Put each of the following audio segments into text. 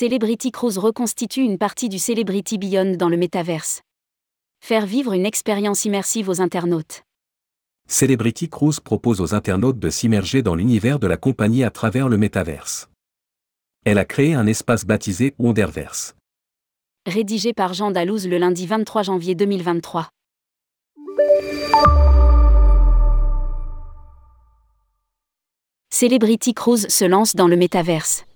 Celebrity Cruise reconstitue une partie du Celebrity Beyond dans le métaverse. Faire vivre une expérience immersive aux internautes. Celebrity Cruise propose aux internautes de s'immerger dans l'univers de la compagnie à travers le métaverse. Elle a créé un espace baptisé Wonderverse. Rédigé par Jean Dalouse le lundi 23 janvier 2023. Celebrity Cruise se lance dans le métaverse.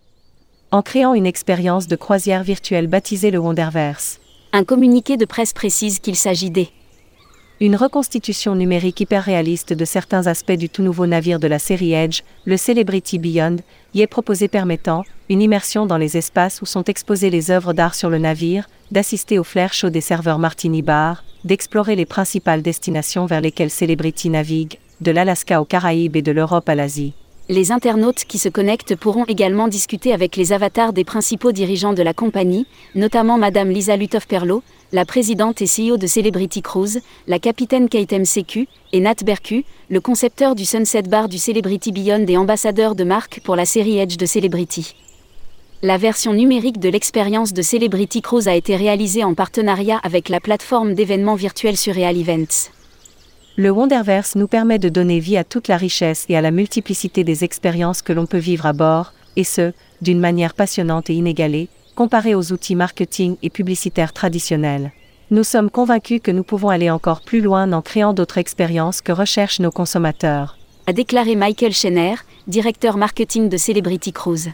En créant une expérience de croisière virtuelle baptisée le Wonderverse. Un communiqué de presse précise qu'il s'agit des une reconstitution numérique hyper réaliste de certains aspects du tout nouveau navire de la série Edge, le Celebrity Beyond, y est proposé permettant une immersion dans les espaces où sont exposées les œuvres d'art sur le navire, d'assister au flair chaud des serveurs Martini Bar, d'explorer les principales destinations vers lesquelles Celebrity navigue, de l'Alaska aux Caraïbes et de l'Europe à l'Asie. Les internautes qui se connectent pourront également discuter avec les avatars des principaux dirigeants de la compagnie, notamment Madame Lisa Lutoff-Perlo, la présidente et CEO de Celebrity Cruise, la capitaine Kate MCQ, et Nat Berku, le concepteur du Sunset Bar du Celebrity Beyond et ambassadeur de marque pour la série Edge de Celebrity. La version numérique de l'expérience de Celebrity Cruise a été réalisée en partenariat avec la plateforme d'événements virtuels Surreal Events. Le Wonderverse nous permet de donner vie à toute la richesse et à la multiplicité des expériences que l'on peut vivre à bord, et ce, d'une manière passionnante et inégalée, comparée aux outils marketing et publicitaires traditionnels. Nous sommes convaincus que nous pouvons aller encore plus loin en créant d'autres expériences que recherchent nos consommateurs. A déclaré Michael Schenner, directeur marketing de Celebrity Cruise.